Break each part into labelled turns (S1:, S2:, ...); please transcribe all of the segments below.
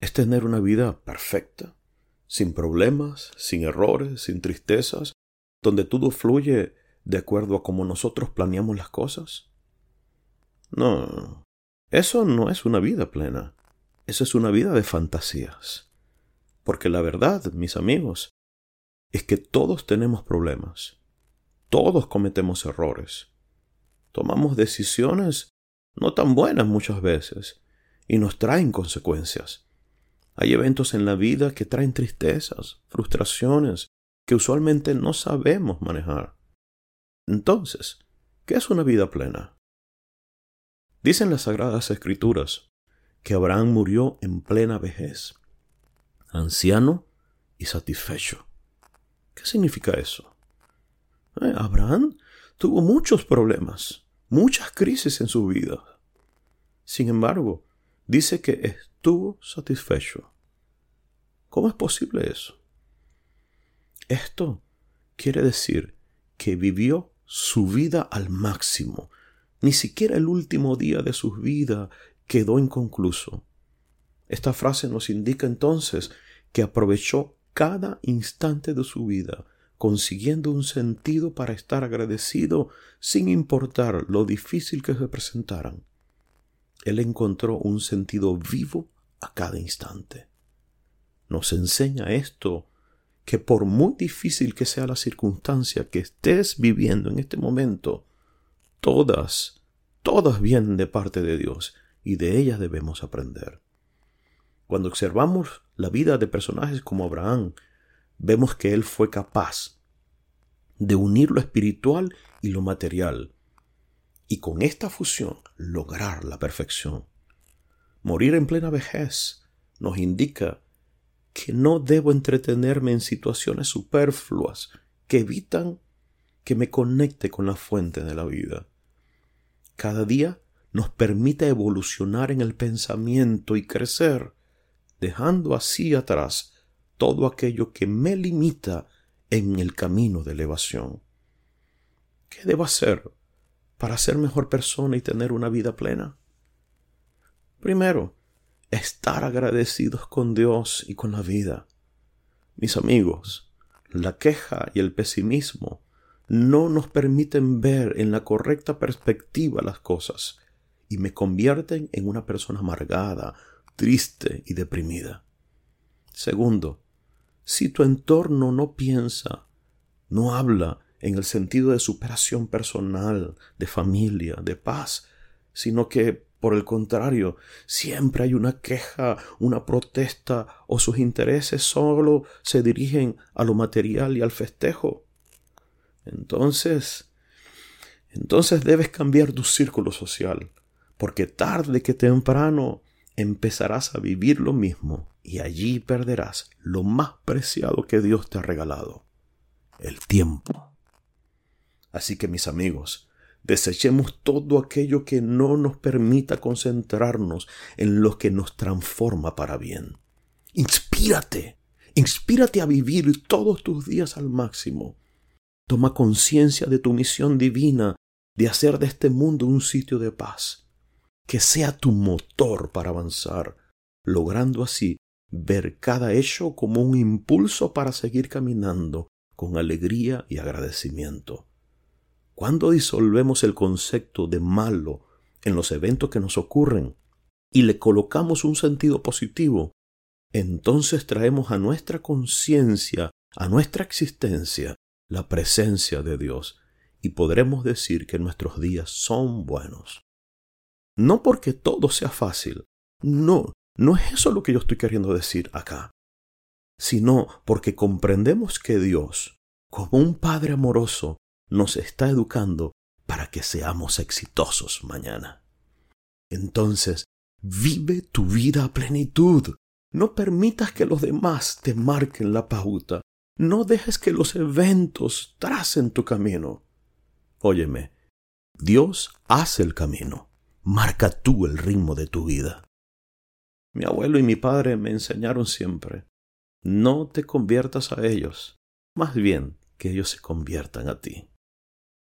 S1: Es tener una vida perfecta, sin problemas, sin errores, sin tristezas, donde todo fluye de acuerdo a como nosotros planeamos las cosas. No, eso no es una vida plena. Eso es una vida de fantasías. Porque la verdad, mis amigos, es que todos tenemos problemas. Todos cometemos errores. Tomamos decisiones no tan buenas muchas veces y nos traen consecuencias. Hay eventos en la vida que traen tristezas, frustraciones, que usualmente no sabemos manejar. Entonces, ¿qué es una vida plena? Dicen las Sagradas Escrituras que Abraham murió en plena vejez, anciano y satisfecho. ¿Qué significa eso? Eh, Abraham tuvo muchos problemas, muchas crisis en su vida. Sin embargo, dice que estuvo satisfecho. ¿Cómo es posible eso? Esto quiere decir que vivió su vida al máximo. Ni siquiera el último día de su vida quedó inconcluso. Esta frase nos indica entonces que aprovechó cada instante de su vida, consiguiendo un sentido para estar agradecido sin importar lo difícil que se presentaran. Él encontró un sentido vivo a cada instante. Nos enseña esto que por muy difícil que sea la circunstancia que estés viviendo en este momento, todas, todas vienen de parte de Dios y de ellas debemos aprender. Cuando observamos la vida de personajes como Abraham, vemos que él fue capaz de unir lo espiritual y lo material, y con esta fusión lograr la perfección. Morir en plena vejez nos indica que no debo entretenerme en situaciones superfluas que evitan que me conecte con la fuente de la vida. Cada día nos permite evolucionar en el pensamiento y crecer, dejando así atrás todo aquello que me limita en el camino de elevación. ¿Qué debo hacer para ser mejor persona y tener una vida plena? Primero, estar agradecidos con Dios y con la vida. Mis amigos, la queja y el pesimismo no nos permiten ver en la correcta perspectiva las cosas y me convierten en una persona amargada, triste y deprimida. Segundo, si tu entorno no piensa, no habla en el sentido de superación personal, de familia, de paz, sino que, por el contrario, siempre hay una queja, una protesta o sus intereses solo se dirigen a lo material y al festejo. Entonces, entonces debes cambiar tu círculo social, porque tarde que temprano empezarás a vivir lo mismo y allí perderás lo más preciado que Dios te ha regalado, el tiempo. Así que mis amigos, desechemos todo aquello que no nos permita concentrarnos en lo que nos transforma para bien. Inspírate, inspírate a vivir todos tus días al máximo. Toma conciencia de tu misión divina de hacer de este mundo un sitio de paz, que sea tu motor para avanzar, logrando así ver cada hecho como un impulso para seguir caminando con alegría y agradecimiento. Cuando disolvemos el concepto de malo en los eventos que nos ocurren y le colocamos un sentido positivo, entonces traemos a nuestra conciencia, a nuestra existencia, la presencia de Dios y podremos decir que nuestros días son buenos. No porque todo sea fácil, no, no es eso lo que yo estoy queriendo decir acá, sino porque comprendemos que Dios, como un Padre amoroso, nos está educando para que seamos exitosos mañana. Entonces, Vive tu vida a plenitud. No permitas que los demás te marquen la pauta. No dejes que los eventos tracen tu camino. Óyeme, Dios hace el camino. Marca tú el ritmo de tu vida. Mi abuelo y mi padre me enseñaron siempre, no te conviertas a ellos, más bien que ellos se conviertan a ti.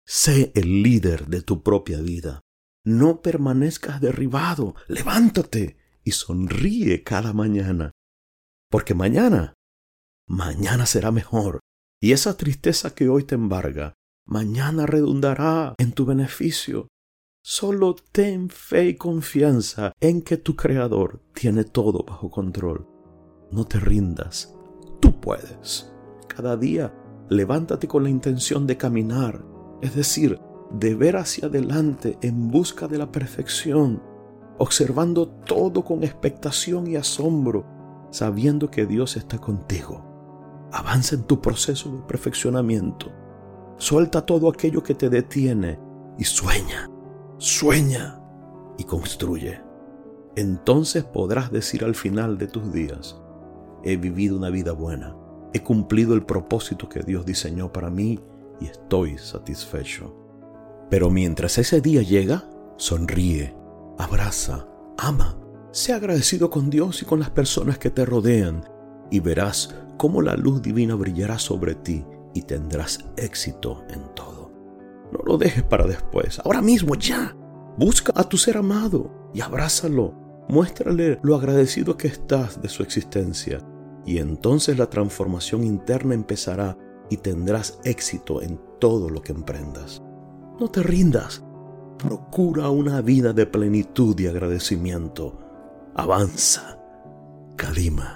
S1: Sé el líder de tu propia vida. No permanezcas derribado, levántate y sonríe cada mañana. Porque mañana, mañana será mejor. Y esa tristeza que hoy te embarga, mañana redundará en tu beneficio. Solo ten fe y confianza en que tu Creador tiene todo bajo control. No te rindas, tú puedes. Cada día levántate con la intención de caminar, es decir, de ver hacia adelante en busca de la perfección, observando todo con expectación y asombro, sabiendo que Dios está contigo. Avanza en tu proceso de perfeccionamiento. Suelta todo aquello que te detiene y sueña sueña y construye. Entonces podrás decir al final de tus días, he vivido una vida buena, he cumplido el propósito que Dios diseñó para mí y estoy satisfecho. Pero mientras ese día llega, sonríe, abraza, ama, sea agradecido con Dios y con las personas que te rodean y verás cómo la luz divina brillará sobre ti y tendrás éxito en todo. No lo dejes para después, ahora mismo, ya. Busca a tu ser amado y abrázalo. Muéstrale lo agradecido que estás de su existencia. Y entonces la transformación interna empezará y tendrás éxito en todo lo que emprendas. No te rindas. Procura una vida de plenitud y agradecimiento. Avanza. Kalima.